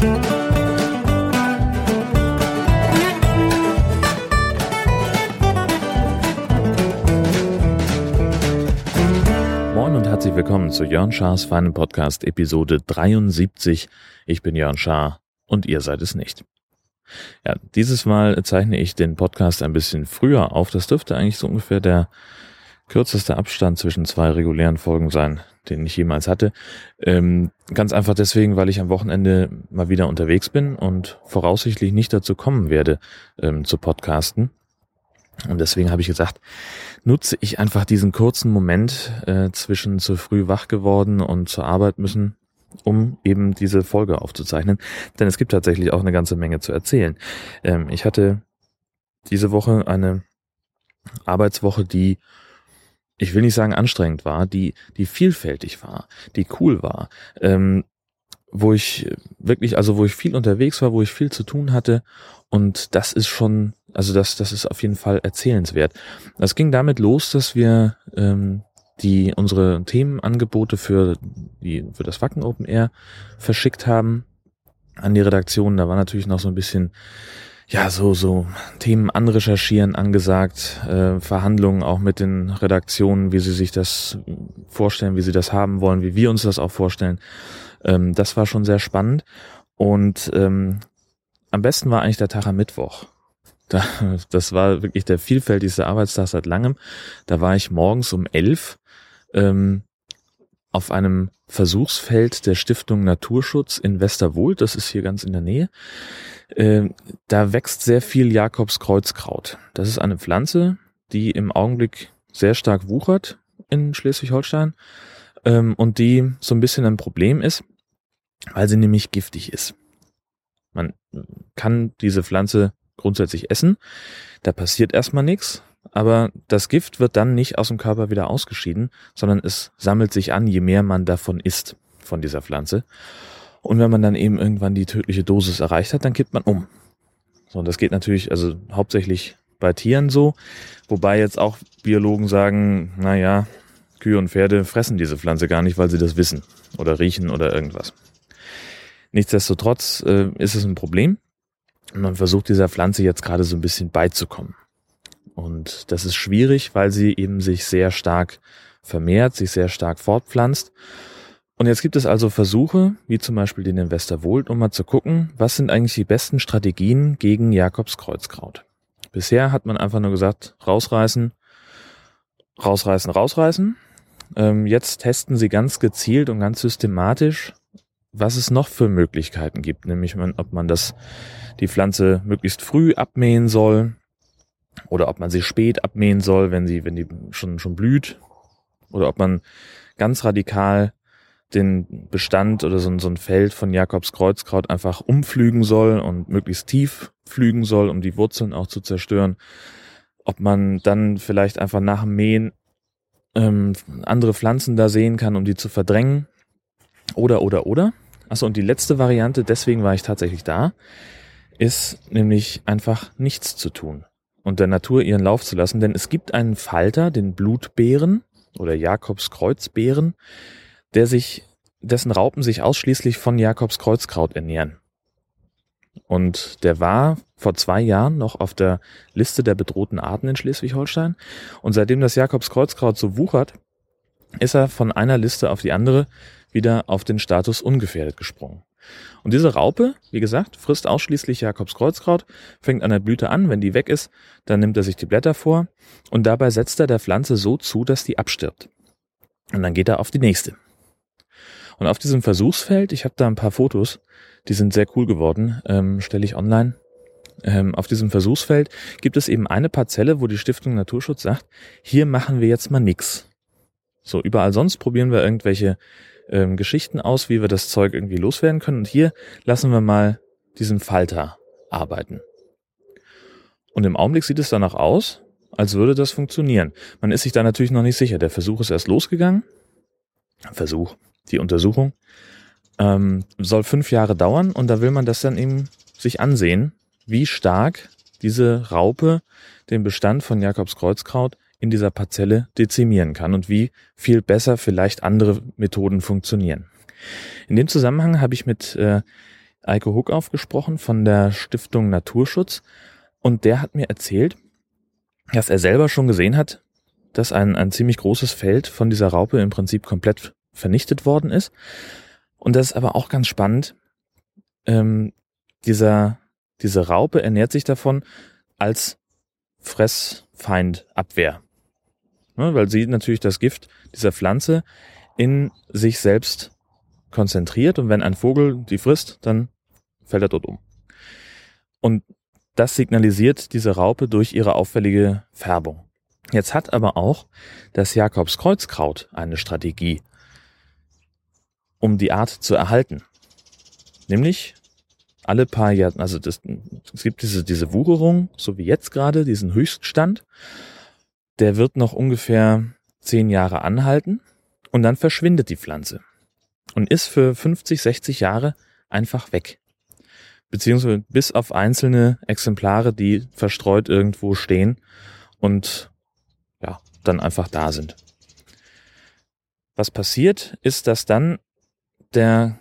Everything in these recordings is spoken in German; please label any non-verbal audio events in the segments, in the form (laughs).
Moin und herzlich willkommen zu Jörn Schars feinen Podcast Episode 73. Ich bin Jörn Schaar und ihr seid es nicht. Ja, dieses Mal zeichne ich den Podcast ein bisschen früher auf. Das dürfte eigentlich so ungefähr der kürzeste Abstand zwischen zwei regulären Folgen sein, den ich jemals hatte. Ähm, ganz einfach deswegen, weil ich am Wochenende mal wieder unterwegs bin und voraussichtlich nicht dazu kommen werde, ähm, zu podcasten. Und deswegen habe ich gesagt, nutze ich einfach diesen kurzen Moment äh, zwischen zu früh wach geworden und zur Arbeit müssen, um eben diese Folge aufzuzeichnen. Denn es gibt tatsächlich auch eine ganze Menge zu erzählen. Ähm, ich hatte diese Woche eine Arbeitswoche, die ich will nicht sagen anstrengend war, die, die vielfältig war, die cool war, ähm, wo ich wirklich, also wo ich viel unterwegs war, wo ich viel zu tun hatte und das ist schon, also das, das ist auf jeden Fall erzählenswert. Das ging damit los, dass wir ähm, die unsere Themenangebote für die für das Wacken Open Air verschickt haben an die Redaktion. Da war natürlich noch so ein bisschen ja, so, so Themen anrecherchieren angesagt, äh, Verhandlungen auch mit den Redaktionen, wie sie sich das vorstellen, wie sie das haben wollen, wie wir uns das auch vorstellen. Ähm, das war schon sehr spannend. Und ähm, am besten war eigentlich der Tag am Mittwoch. Da, das war wirklich der vielfältigste Arbeitstag seit langem. Da war ich morgens um elf ähm, auf einem Versuchsfeld der Stiftung Naturschutz in Westerwold. Das ist hier ganz in der Nähe. Ähm, da wächst sehr viel Jakobskreuzkraut. Das ist eine Pflanze, die im Augenblick sehr stark wuchert in Schleswig-Holstein ähm, und die so ein bisschen ein Problem ist, weil sie nämlich giftig ist. Man kann diese Pflanze grundsätzlich essen, da passiert erstmal nichts, aber das Gift wird dann nicht aus dem Körper wieder ausgeschieden, sondern es sammelt sich an, je mehr man davon isst, von dieser Pflanze. Und wenn man dann eben irgendwann die tödliche Dosis erreicht hat, dann kippt man um. So, und das geht natürlich, also hauptsächlich bei Tieren so, wobei jetzt auch Biologen sagen, na ja, Kühe und Pferde fressen diese Pflanze gar nicht, weil sie das wissen oder riechen oder irgendwas. Nichtsdestotrotz äh, ist es ein Problem und man versucht dieser Pflanze jetzt gerade so ein bisschen beizukommen. Und das ist schwierig, weil sie eben sich sehr stark vermehrt, sich sehr stark fortpflanzt. Und jetzt gibt es also Versuche, wie zum Beispiel den in Westerwold, um mal zu gucken, was sind eigentlich die besten Strategien gegen Jakobskreuzkraut. Bisher hat man einfach nur gesagt, rausreißen, rausreißen, rausreißen. Ähm, jetzt testen sie ganz gezielt und ganz systematisch, was es noch für Möglichkeiten gibt, nämlich ob man das, die Pflanze möglichst früh abmähen soll, oder ob man sie spät abmähen soll, wenn sie, wenn die schon, schon blüht, oder ob man ganz radikal den Bestand oder so, so ein Feld von Jakobs Kreuzkraut einfach umflügen soll und möglichst tief pflügen soll, um die Wurzeln auch zu zerstören. Ob man dann vielleicht einfach nach dem Mähen ähm, andere Pflanzen da sehen kann, um die zu verdrängen. Oder, oder, oder. Achso, und die letzte Variante, deswegen war ich tatsächlich da, ist nämlich einfach nichts zu tun und der Natur ihren Lauf zu lassen, denn es gibt einen Falter, den Blutbeeren oder Jakobskreuzbeeren, der sich, dessen Raupen sich ausschließlich von Jakobskreuzkraut ernähren. Und der war vor zwei Jahren noch auf der Liste der bedrohten Arten in Schleswig-Holstein. Und seitdem das Jakobskreuzkraut so wuchert, ist er von einer Liste auf die andere wieder auf den Status ungefährdet gesprungen. Und diese Raupe, wie gesagt, frisst ausschließlich Jakobskreuzkraut, fängt an der Blüte an, wenn die weg ist, dann nimmt er sich die Blätter vor und dabei setzt er der Pflanze so zu, dass die abstirbt. Und dann geht er auf die nächste. Und auf diesem Versuchsfeld, ich habe da ein paar Fotos, die sind sehr cool geworden, ähm, stelle ich online. Ähm, auf diesem Versuchsfeld gibt es eben eine Parzelle, wo die Stiftung Naturschutz sagt, hier machen wir jetzt mal nix. So, überall sonst probieren wir irgendwelche ähm, Geschichten aus, wie wir das Zeug irgendwie loswerden können. Und hier lassen wir mal diesen Falter arbeiten. Und im Augenblick sieht es danach aus, als würde das funktionieren. Man ist sich da natürlich noch nicht sicher. Der Versuch ist erst losgegangen. Versuch, die Untersuchung ähm, soll fünf Jahre dauern und da will man das dann eben sich ansehen, wie stark diese Raupe den Bestand von Jakobs Kreuzkraut in dieser Parzelle dezimieren kann und wie viel besser vielleicht andere Methoden funktionieren. In dem Zusammenhang habe ich mit äh, Eike Huck aufgesprochen von der Stiftung Naturschutz und der hat mir erzählt, dass er selber schon gesehen hat, dass ein, ein ziemlich großes Feld von dieser Raupe im Prinzip komplett vernichtet worden ist. Und das ist aber auch ganz spannend. Ähm, dieser, diese Raupe ernährt sich davon als Fressfeindabwehr. Ne, weil sie natürlich das Gift dieser Pflanze in sich selbst konzentriert und wenn ein Vogel die frisst, dann fällt er dort um. Und das signalisiert diese Raupe durch ihre auffällige Färbung. Jetzt hat aber auch das Jakobskreuzkraut eine Strategie, um die Art zu erhalten. Nämlich alle paar Jahre, also das, es gibt diese, diese Wucherung, so wie jetzt gerade, diesen Höchststand. Der wird noch ungefähr zehn Jahre anhalten und dann verschwindet die Pflanze und ist für 50, 60 Jahre einfach weg. Beziehungsweise bis auf einzelne Exemplare, die verstreut irgendwo stehen und ja, dann einfach da sind. Was passiert, ist, dass dann der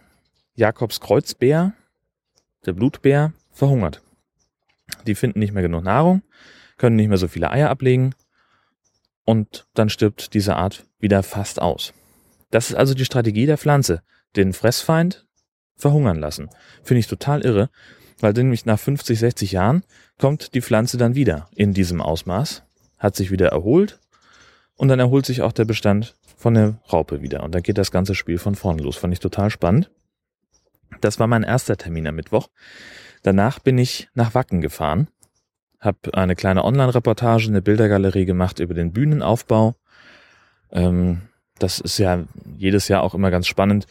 Jakobskreuzbär, der Blutbär, verhungert. Die finden nicht mehr genug Nahrung, können nicht mehr so viele Eier ablegen und dann stirbt diese Art wieder fast aus. Das ist also die Strategie der Pflanze. Den Fressfeind verhungern lassen. Finde ich total irre, weil nämlich nach 50, 60 Jahren kommt die Pflanze dann wieder in diesem Ausmaß, hat sich wieder erholt und dann erholt sich auch der Bestand von der Raupe wieder. Und dann geht das ganze Spiel von vorne los. Fand ich total spannend. Das war mein erster Termin am Mittwoch. Danach bin ich nach Wacken gefahren, habe eine kleine Online-Reportage, eine Bildergalerie gemacht über den Bühnenaufbau. Ähm, das ist ja jedes Jahr auch immer ganz spannend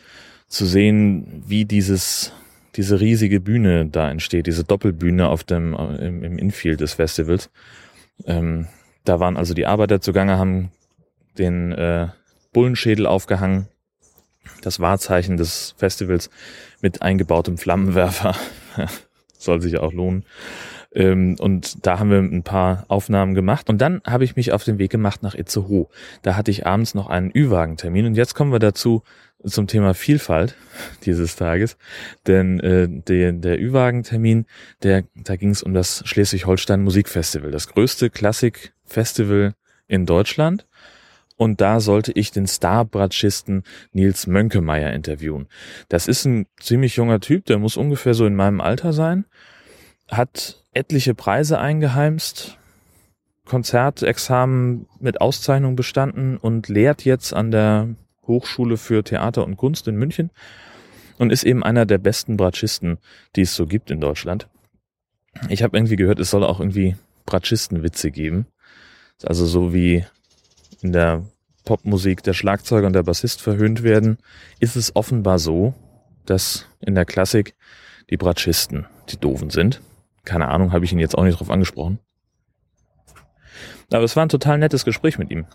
zu sehen, wie dieses diese riesige Bühne da entsteht, diese Doppelbühne auf dem im, im Infield des Festivals. Ähm, da waren also die Arbeiter zugange, haben den äh, Bullenschädel aufgehangen, das Wahrzeichen des Festivals mit eingebautem Flammenwerfer. (laughs) Soll sich auch lohnen. Ähm, und da haben wir ein paar Aufnahmen gemacht. Und dann habe ich mich auf den Weg gemacht nach Itzehoe. Da hatte ich abends noch einen Ü-Wagen-Termin. Und jetzt kommen wir dazu zum Thema Vielfalt (laughs) dieses Tages. Denn äh, der, der Ü-Wagen-Termin, der, da ging es um das Schleswig-Holstein Musikfestival. Das größte Klassik-Festival in Deutschland. Und da sollte ich den Star-Bratschisten Nils Mönkemeyer interviewen. Das ist ein ziemlich junger Typ, der muss ungefähr so in meinem Alter sein, hat etliche Preise eingeheimst, Konzertexamen mit Auszeichnung bestanden und lehrt jetzt an der Hochschule für Theater und Kunst in München und ist eben einer der besten Bratschisten, die es so gibt in Deutschland. Ich habe irgendwie gehört, es soll auch irgendwie Bratschistenwitze geben. Also so wie in der Popmusik der Schlagzeuger und der Bassist verhöhnt werden, ist es offenbar so, dass in der Klassik die Bratschisten die Doofen sind. Keine Ahnung, habe ich ihn jetzt auch nicht drauf angesprochen. Aber es war ein total nettes Gespräch mit ihm.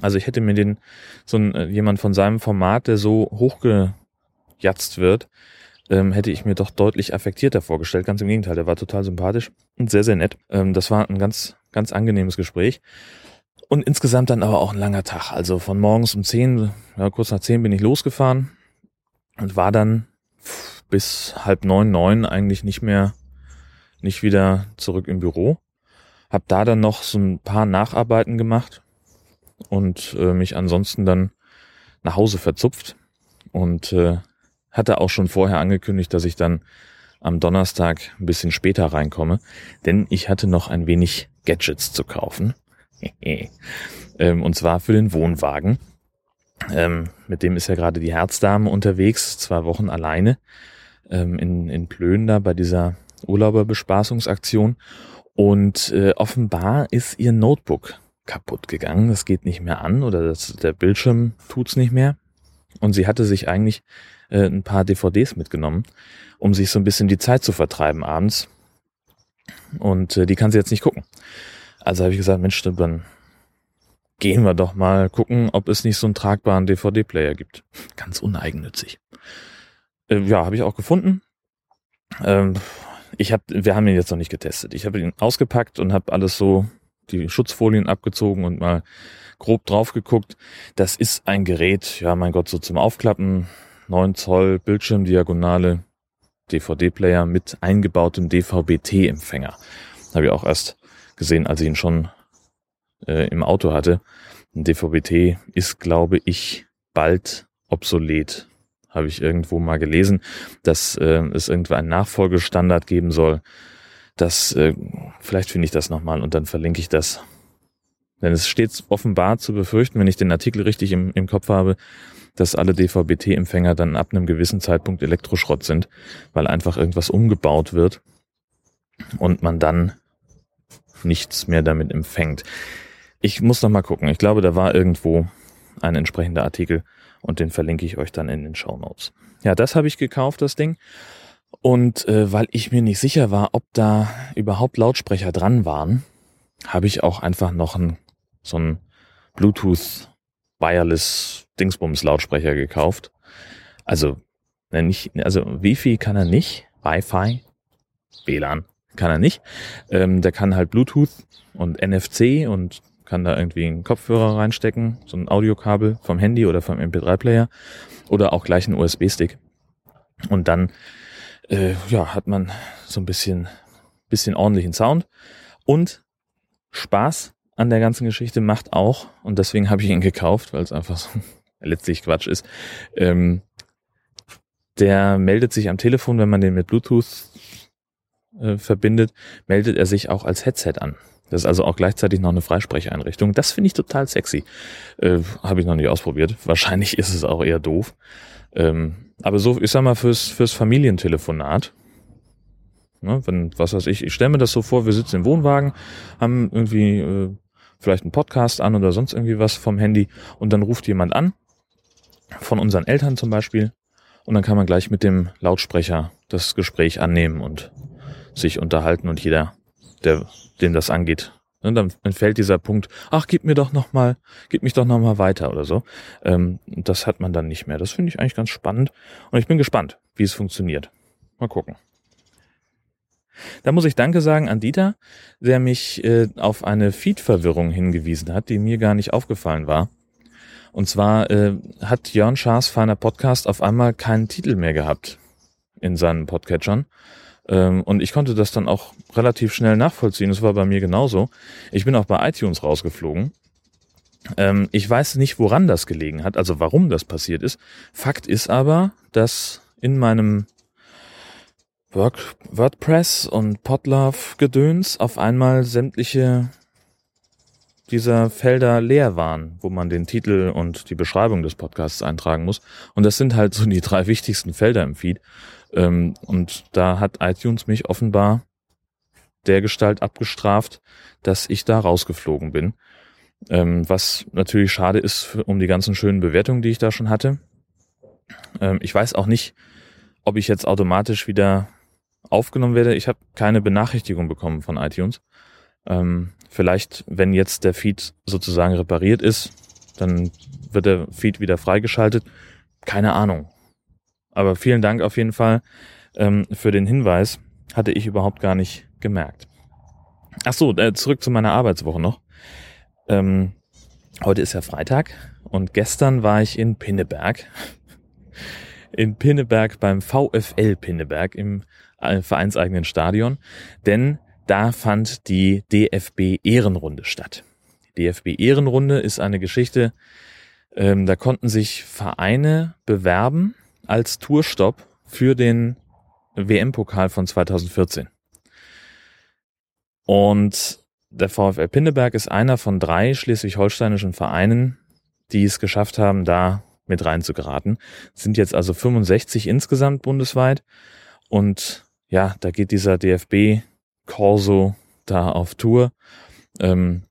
Also ich hätte mir den, so ein, äh, jemand von seinem Format, der so hochgejatzt wird, ähm, hätte ich mir doch deutlich affektierter vorgestellt. Ganz im Gegenteil, der war total sympathisch und sehr, sehr nett. Ähm, das war ein ganz, ganz angenehmes Gespräch. Und insgesamt dann aber auch ein langer Tag. Also von morgens um zehn, ja, kurz nach zehn bin ich losgefahren und war dann bis halb neun, neun eigentlich nicht mehr nicht wieder zurück im Büro. Hab da dann noch so ein paar Nacharbeiten gemacht und äh, mich ansonsten dann nach Hause verzupft und äh, hatte auch schon vorher angekündigt, dass ich dann am Donnerstag ein bisschen später reinkomme, denn ich hatte noch ein wenig Gadgets zu kaufen. (laughs) ähm, und zwar für den Wohnwagen. Ähm, mit dem ist ja gerade die Herzdame unterwegs, zwei Wochen alleine ähm, in, in Plön da bei dieser Urlauberbespaßungsaktion und äh, offenbar ist ihr Notebook kaputt gegangen. Das geht nicht mehr an oder das, der Bildschirm tut's nicht mehr. Und sie hatte sich eigentlich äh, ein paar DVDs mitgenommen, um sich so ein bisschen die Zeit zu vertreiben abends. Und äh, die kann sie jetzt nicht gucken. Also habe ich gesagt, Mensch, dann gehen wir doch mal gucken, ob es nicht so einen tragbaren DVD-Player gibt. Ganz uneigennützig. Äh, ja, habe ich auch gefunden. Ähm, ich habe, wir haben ihn jetzt noch nicht getestet. Ich habe ihn ausgepackt und habe alles so die Schutzfolien abgezogen und mal grob drauf geguckt. Das ist ein Gerät, ja mein Gott, so zum Aufklappen, 9 Zoll Bildschirmdiagonale, DVD-Player mit eingebautem DVB-T-Empfänger. Habe ich auch erst gesehen, als ich ihn schon äh, im Auto hatte. Ein DVB-T ist, glaube ich, bald obsolet. Habe ich irgendwo mal gelesen, dass äh, es irgendwo einen Nachfolgestandard geben soll. Das, äh, vielleicht finde ich das nochmal und dann verlinke ich das. Denn es steht offenbar zu befürchten, wenn ich den Artikel richtig im, im Kopf habe, dass alle DVB-T-Empfänger dann ab einem gewissen Zeitpunkt Elektroschrott sind, weil einfach irgendwas umgebaut wird und man dann nichts mehr damit empfängt. Ich muss noch mal gucken. Ich glaube, da war irgendwo ein entsprechender Artikel und den verlinke ich euch dann in den Show Notes. Ja, das habe ich gekauft, das Ding. Und äh, weil ich mir nicht sicher war, ob da überhaupt Lautsprecher dran waren, habe ich auch einfach noch ein, so ein Bluetooth Wireless Dingsbums Lautsprecher gekauft. Also, ne, nicht, also Wi-Fi kann er nicht, Wi-Fi, WLAN kann er nicht. Ähm, der kann halt Bluetooth und NFC und kann da irgendwie einen Kopfhörer reinstecken, so ein Audiokabel vom Handy oder vom MP3-Player oder auch gleich einen USB-Stick. Und dann äh, ja, hat man so ein bisschen, bisschen ordentlichen Sound und Spaß an der ganzen Geschichte macht auch, und deswegen habe ich ihn gekauft, weil es einfach so (laughs) letztlich Quatsch ist, ähm, der meldet sich am Telefon, wenn man den mit Bluetooth äh, verbindet, meldet er sich auch als Headset an. Das ist also auch gleichzeitig noch eine Freisprecheinrichtung. Das finde ich total sexy. Äh, Habe ich noch nicht ausprobiert. Wahrscheinlich ist es auch eher doof. Ähm, aber so, ich sag mal, fürs, fürs Familientelefonat, ne, wenn, was weiß ich, ich stelle mir das so vor, wir sitzen im Wohnwagen, haben irgendwie äh, vielleicht einen Podcast an oder sonst irgendwie was vom Handy und dann ruft jemand an, von unseren Eltern zum Beispiel, und dann kann man gleich mit dem Lautsprecher das Gespräch annehmen und sich unterhalten und jeder, der, dem das angeht, ne, dann entfällt dieser Punkt, ach, gib mir doch noch mal, gib mich doch noch mal weiter oder so. Ähm, das hat man dann nicht mehr. Das finde ich eigentlich ganz spannend und ich bin gespannt, wie es funktioniert. Mal gucken. Da muss ich Danke sagen an Dieter, der mich äh, auf eine Feed-Verwirrung hingewiesen hat, die mir gar nicht aufgefallen war. Und zwar äh, hat Jörn Schaas feiner Podcast auf einmal keinen Titel mehr gehabt in seinen Podcatchern. Ähm, und ich konnte das dann auch relativ schnell nachvollziehen. Das war bei mir genauso. Ich bin auch bei iTunes rausgeflogen. Ähm, ich weiß nicht, woran das gelegen hat, also warum das passiert ist. Fakt ist aber, dass in meinem Work, WordPress und Podlove-Gedöns auf einmal sämtliche dieser Felder leer waren, wo man den Titel und die Beschreibung des Podcasts eintragen muss. Und das sind halt so die drei wichtigsten Felder im Feed. Ähm, und da hat iTunes mich offenbar der Gestalt abgestraft, dass ich da rausgeflogen bin. Ähm, was natürlich schade ist um die ganzen schönen Bewertungen, die ich da schon hatte. Ähm, ich weiß auch nicht, ob ich jetzt automatisch wieder aufgenommen werde. Ich habe keine Benachrichtigung bekommen von iTunes. Ähm, vielleicht, wenn jetzt der Feed sozusagen repariert ist, dann wird der Feed wieder freigeschaltet. Keine Ahnung. Aber vielen Dank auf jeden Fall ähm, für den Hinweis. Hatte ich überhaupt gar nicht gemerkt. Ach so, äh, zurück zu meiner Arbeitswoche noch. Ähm, heute ist ja Freitag und gestern war ich in Pinneberg. (laughs) In Pinneberg beim VfL Pinneberg im vereinseigenen Stadion, denn da fand die DFB Ehrenrunde statt. Die DFB Ehrenrunde ist eine Geschichte, ähm, da konnten sich Vereine bewerben als Tourstopp für den WM-Pokal von 2014. Und der VfL Pinneberg ist einer von drei schleswig-holsteinischen Vereinen, die es geschafft haben, da mit reinzugeraten. Sind jetzt also 65 insgesamt bundesweit. Und ja, da geht dieser DFB Corso da auf Tour ähm,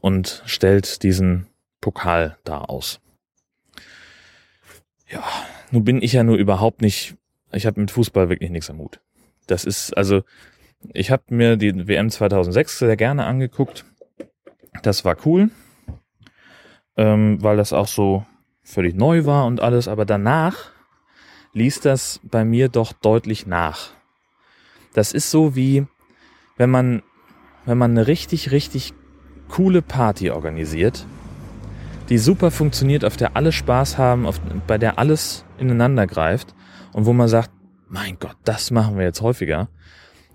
und stellt diesen Pokal da aus. Ja, nun bin ich ja nur überhaupt nicht, ich habe mit Fußball wirklich nichts am Hut. Das ist, also, ich habe mir die WM 2006 sehr gerne angeguckt. Das war cool, ähm, weil das auch so völlig neu war und alles, aber danach ließ das bei mir doch deutlich nach. Das ist so wie, wenn man, wenn man eine richtig, richtig coole Party organisiert, die super funktioniert, auf der alle Spaß haben, auf, bei der alles ineinander greift und wo man sagt, mein Gott, das machen wir jetzt häufiger.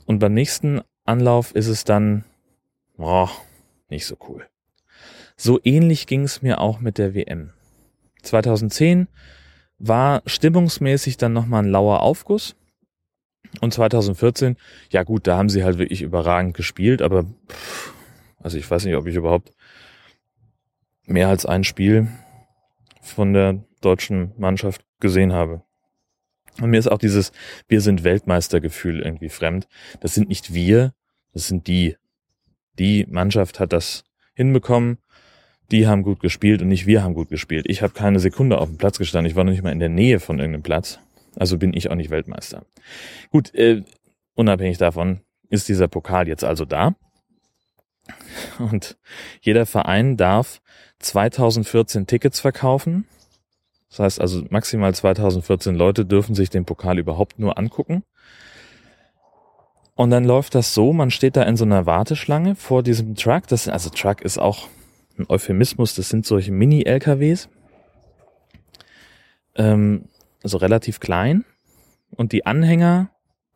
Und beim nächsten Anlauf ist es dann, oh, nicht so cool. So ähnlich ging es mir auch mit der WM. 2010 war stimmungsmäßig dann nochmal ein lauer Aufguss. Und 2014, ja gut, da haben sie halt wirklich überragend gespielt, aber pff, also ich weiß nicht, ob ich überhaupt mehr als ein Spiel von der deutschen Mannschaft gesehen habe. Und mir ist auch dieses Wir sind Weltmeister-Gefühl irgendwie fremd. Das sind nicht wir, das sind die. Die Mannschaft hat das hinbekommen. Die haben gut gespielt und nicht wir haben gut gespielt. Ich habe keine Sekunde auf dem Platz gestanden. Ich war noch nicht mal in der Nähe von irgendeinem Platz. Also bin ich auch nicht Weltmeister. Gut, äh, unabhängig davon ist dieser Pokal jetzt also da. Und jeder Verein darf 2014 Tickets verkaufen. Das heißt also maximal 2014 Leute dürfen sich den Pokal überhaupt nur angucken. Und dann läuft das so, man steht da in so einer Warteschlange vor diesem Truck. Das, also Truck ist auch ein Euphemismus, das sind solche Mini-LKWs. Ähm, also relativ klein. Und die Anhänger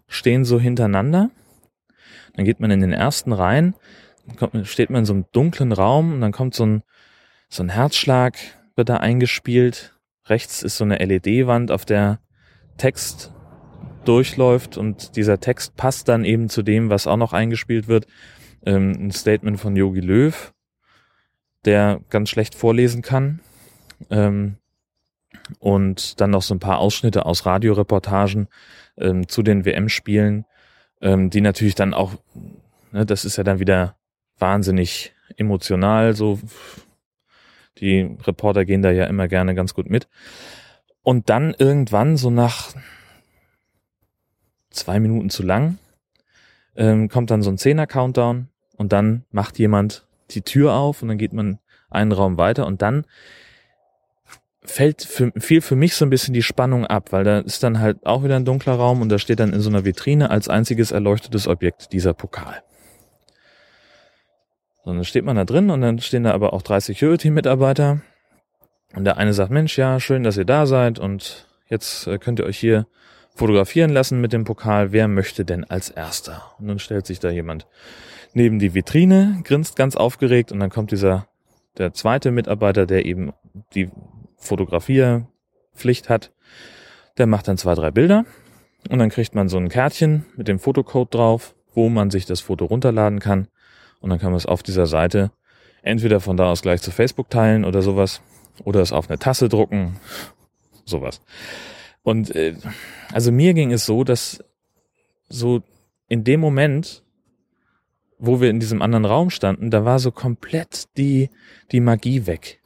stehen so hintereinander. Dann geht man in den ersten Reihen, kommt, steht man in so einem dunklen Raum und dann kommt so ein, so ein Herzschlag, wird da eingespielt. Rechts ist so eine LED-Wand, auf der Text durchläuft und dieser Text passt dann eben zu dem, was auch noch eingespielt wird. Ähm, ein Statement von Yogi Löw, der ganz schlecht vorlesen kann. Ähm, und dann noch so ein paar Ausschnitte aus Radioreportagen ähm, zu den WM-Spielen, ähm, die natürlich dann auch, ne, das ist ja dann wieder wahnsinnig emotional, so die Reporter gehen da ja immer gerne ganz gut mit. Und dann irgendwann, so nach zwei Minuten zu lang, ähm, kommt dann so ein Zehner-Countdown und dann macht jemand die Tür auf und dann geht man einen Raum weiter und dann fällt für, fiel für mich so ein bisschen die Spannung ab, weil da ist dann halt auch wieder ein dunkler Raum und da steht dann in so einer Vitrine als einziges erleuchtetes Objekt dieser Pokal. Und dann steht man da drin und dann stehen da aber auch drei Security-Mitarbeiter und der eine sagt, Mensch, ja, schön, dass ihr da seid und jetzt äh, könnt ihr euch hier fotografieren lassen mit dem Pokal. Wer möchte denn als erster? Und dann stellt sich da jemand neben die Vitrine, grinst ganz aufgeregt und dann kommt dieser, der zweite Mitarbeiter, der eben die Fotografierpflicht hat, der macht dann zwei, drei Bilder und dann kriegt man so ein Kärtchen mit dem Fotocode drauf, wo man sich das Foto runterladen kann und dann kann man es auf dieser Seite entweder von da aus gleich zu Facebook teilen oder sowas oder es auf eine Tasse drucken, sowas. Und äh, also mir ging es so, dass so in dem Moment, wo wir in diesem anderen Raum standen, da war so komplett die die Magie weg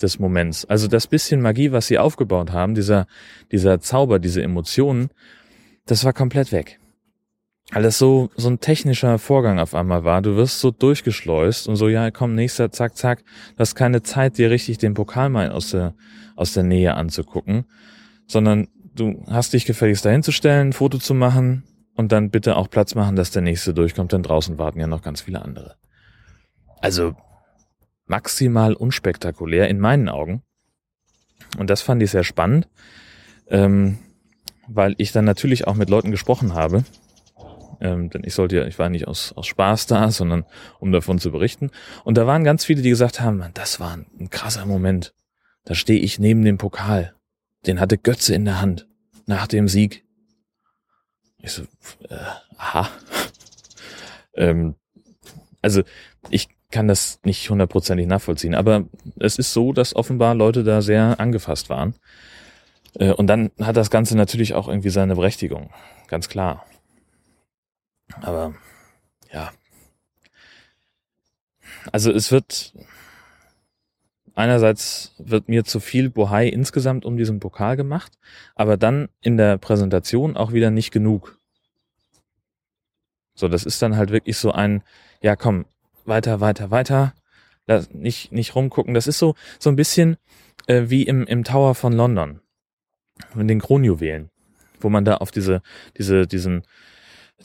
des Moments. Also das bisschen Magie, was sie aufgebaut haben, dieser, dieser Zauber, diese Emotionen, das war komplett weg. Das so, so ein technischer Vorgang auf einmal war. Du wirst so durchgeschleust und so, ja, komm, nächster, zack, zack. Du hast keine Zeit, dir richtig den Pokal mal aus der, aus der Nähe anzugucken, sondern du hast dich gefälligst dahinzustellen, ein Foto zu machen und dann bitte auch Platz machen, dass der nächste durchkommt, denn draußen warten ja noch ganz viele andere. Also, maximal unspektakulär in meinen Augen. Und das fand ich sehr spannend, ähm, weil ich dann natürlich auch mit Leuten gesprochen habe. Ähm, denn ich sollte ja, ich war nicht aus, aus Spaß da, sondern um davon zu berichten. Und da waren ganz viele, die gesagt haben, man, das war ein, ein krasser Moment. Da stehe ich neben dem Pokal. Den hatte Götze in der Hand nach dem Sieg. Ich so, äh, aha. (laughs) ähm, also ich kann das nicht hundertprozentig nachvollziehen. Aber es ist so, dass offenbar Leute da sehr angefasst waren. Äh, und dann hat das Ganze natürlich auch irgendwie seine Berechtigung. Ganz klar. Aber ja. Also es wird einerseits wird mir zu viel Bohai insgesamt um diesen Pokal gemacht, aber dann in der Präsentation auch wieder nicht genug. So, das ist dann halt wirklich so ein, ja komm, weiter, weiter, weiter. Lass, nicht, nicht rumgucken. Das ist so, so ein bisschen äh, wie im, im Tower von London. In den Kronjuwelen. Wo man da auf diese, diese, diesen,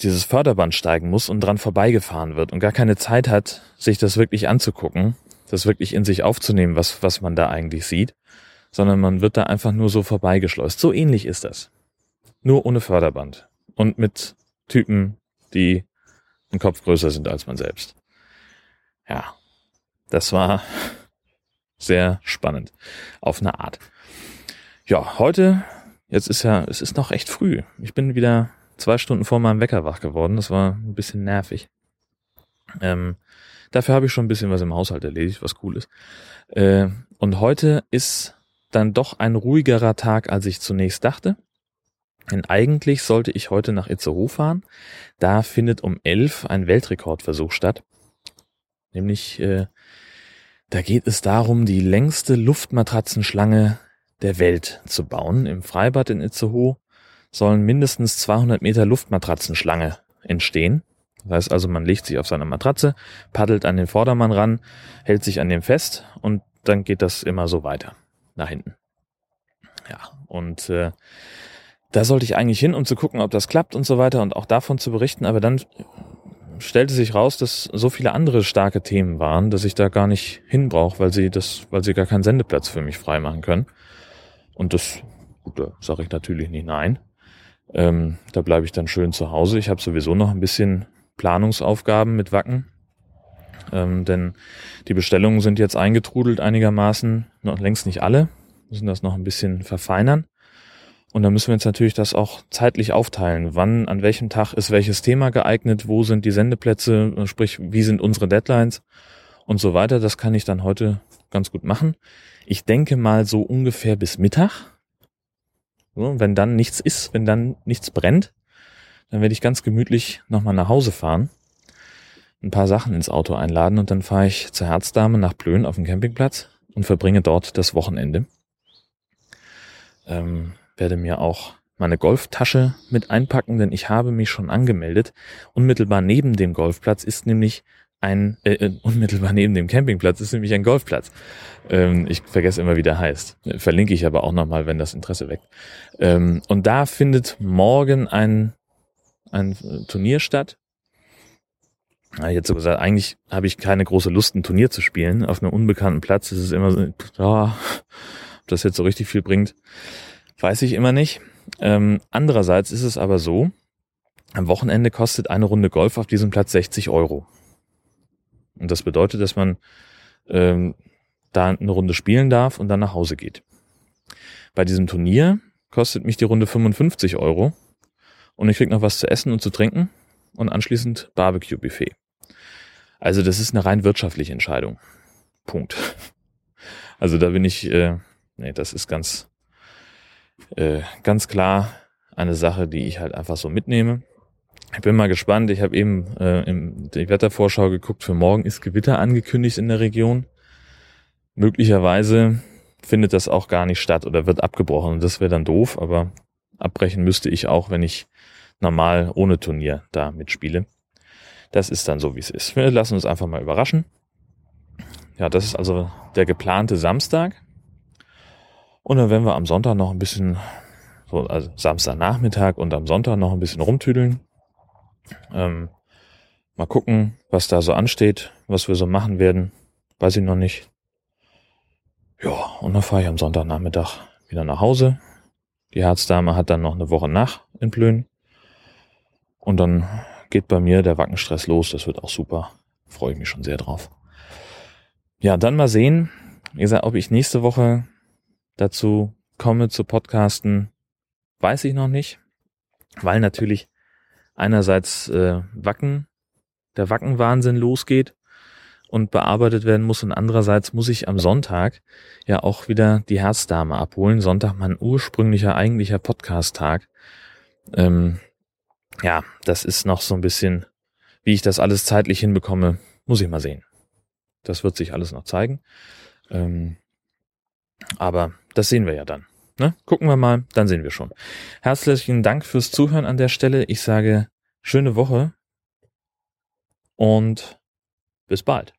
dieses Förderband steigen muss und dran vorbeigefahren wird und gar keine Zeit hat, sich das wirklich anzugucken, das wirklich in sich aufzunehmen, was, was man da eigentlich sieht, sondern man wird da einfach nur so vorbeigeschleust. So ähnlich ist das. Nur ohne Förderband. Und mit Typen, die einen Kopf größer sind als man selbst. Ja, das war (laughs) sehr spannend. Auf eine Art. Ja, heute, jetzt ist ja, es ist noch echt früh. Ich bin wieder zwei Stunden vor meinem Wecker wach geworden. Das war ein bisschen nervig. Ähm, dafür habe ich schon ein bisschen was im Haushalt erledigt, was cool ist. Äh, und heute ist dann doch ein ruhigerer Tag, als ich zunächst dachte. Denn eigentlich sollte ich heute nach Itzehoe fahren. Da findet um elf ein Weltrekordversuch statt. Nämlich, äh, da geht es darum, die längste Luftmatratzenschlange der Welt zu bauen. Im Freibad in Itzehoe sollen mindestens 200 Meter Luftmatratzenschlange entstehen. Das heißt also, man legt sich auf seine Matratze, paddelt an den Vordermann ran, hält sich an dem fest und dann geht das immer so weiter nach hinten. Ja, und äh, da sollte ich eigentlich hin, um zu gucken, ob das klappt und so weiter und auch davon zu berichten, aber dann stellte sich raus, dass so viele andere starke Themen waren, dass ich da gar nicht hin brauche, weil sie das, weil sie gar keinen Sendeplatz für mich freimachen können. Und das, gut, da sage ich natürlich nicht nein. Ähm, da bleibe ich dann schön zu Hause. Ich habe sowieso noch ein bisschen Planungsaufgaben mit Wacken. Ähm, denn die Bestellungen sind jetzt eingetrudelt einigermaßen, noch längst nicht alle, müssen das noch ein bisschen verfeinern. Und dann müssen wir jetzt natürlich das auch zeitlich aufteilen. Wann, an welchem Tag ist welches Thema geeignet? Wo sind die Sendeplätze? Sprich, wie sind unsere Deadlines? Und so weiter. Das kann ich dann heute ganz gut machen. Ich denke mal so ungefähr bis Mittag. So, wenn dann nichts ist, wenn dann nichts brennt, dann werde ich ganz gemütlich nochmal nach Hause fahren, ein paar Sachen ins Auto einladen und dann fahre ich zur Herzdame nach Plön auf den Campingplatz und verbringe dort das Wochenende. Ähm, werde mir auch meine Golftasche mit einpacken, denn ich habe mich schon angemeldet. Unmittelbar neben dem Golfplatz ist nämlich ein, äh, äh, unmittelbar neben dem Campingplatz ist nämlich ein Golfplatz. Ähm, ich vergesse immer, wie der heißt. Verlinke ich aber auch nochmal, wenn das Interesse weckt. Ähm, und da findet morgen ein, ein Turnier statt. Ja, jetzt so gesagt, eigentlich habe ich keine große Lust, ein Turnier zu spielen. Auf einem unbekannten Platz ist es immer so, oh, ob das jetzt so richtig viel bringt. Weiß ich immer nicht. Ähm, andererseits ist es aber so, am Wochenende kostet eine Runde Golf auf diesem Platz 60 Euro. Und das bedeutet, dass man ähm, da eine Runde spielen darf und dann nach Hause geht. Bei diesem Turnier kostet mich die Runde 55 Euro und ich krieg noch was zu essen und zu trinken und anschließend Barbecue-Buffet. Also das ist eine rein wirtschaftliche Entscheidung. Punkt. (laughs) Also da bin ich, äh, nee, das ist ganz, äh, ganz klar eine Sache, die ich halt einfach so mitnehme. Ich bin mal gespannt. Ich habe eben äh, in die Wettervorschau geguckt. Für morgen ist Gewitter angekündigt in der Region. Möglicherweise findet das auch gar nicht statt oder wird abgebrochen. Das wäre dann doof, aber abbrechen müsste ich auch, wenn ich normal ohne Turnier da mitspiele. Das ist dann so, wie es ist. Wir lassen uns einfach mal überraschen. Ja, das ist also der geplante Samstag. Und dann werden wir am Sonntag noch ein bisschen, so, also Samstagnachmittag und am Sonntag noch ein bisschen rumtüdeln. Ähm, mal gucken, was da so ansteht, was wir so machen werden. Weiß ich noch nicht. Ja, und dann fahre ich am Sonntagnachmittag wieder nach Hause. Die Herzdame hat dann noch eine Woche nach in Plön. Und dann geht bei mir der Wackenstress los. Das wird auch super. Freue ich mich schon sehr drauf. Ja, dann mal sehen, wie gesagt, ob ich nächste Woche dazu komme zu podcasten, weiß ich noch nicht, weil natürlich einerseits äh, Wacken, der Wackenwahnsinn losgeht und bearbeitet werden muss und andererseits muss ich am Sonntag ja auch wieder die Herzdame abholen. Sonntag mein ursprünglicher, eigentlicher Podcast-Tag. Ähm, ja, das ist noch so ein bisschen, wie ich das alles zeitlich hinbekomme, muss ich mal sehen. Das wird sich alles noch zeigen. Ähm, aber das sehen wir ja dann. Ne? Gucken wir mal, dann sehen wir schon. Herzlichen Dank fürs Zuhören an der Stelle. Ich sage schöne Woche und bis bald.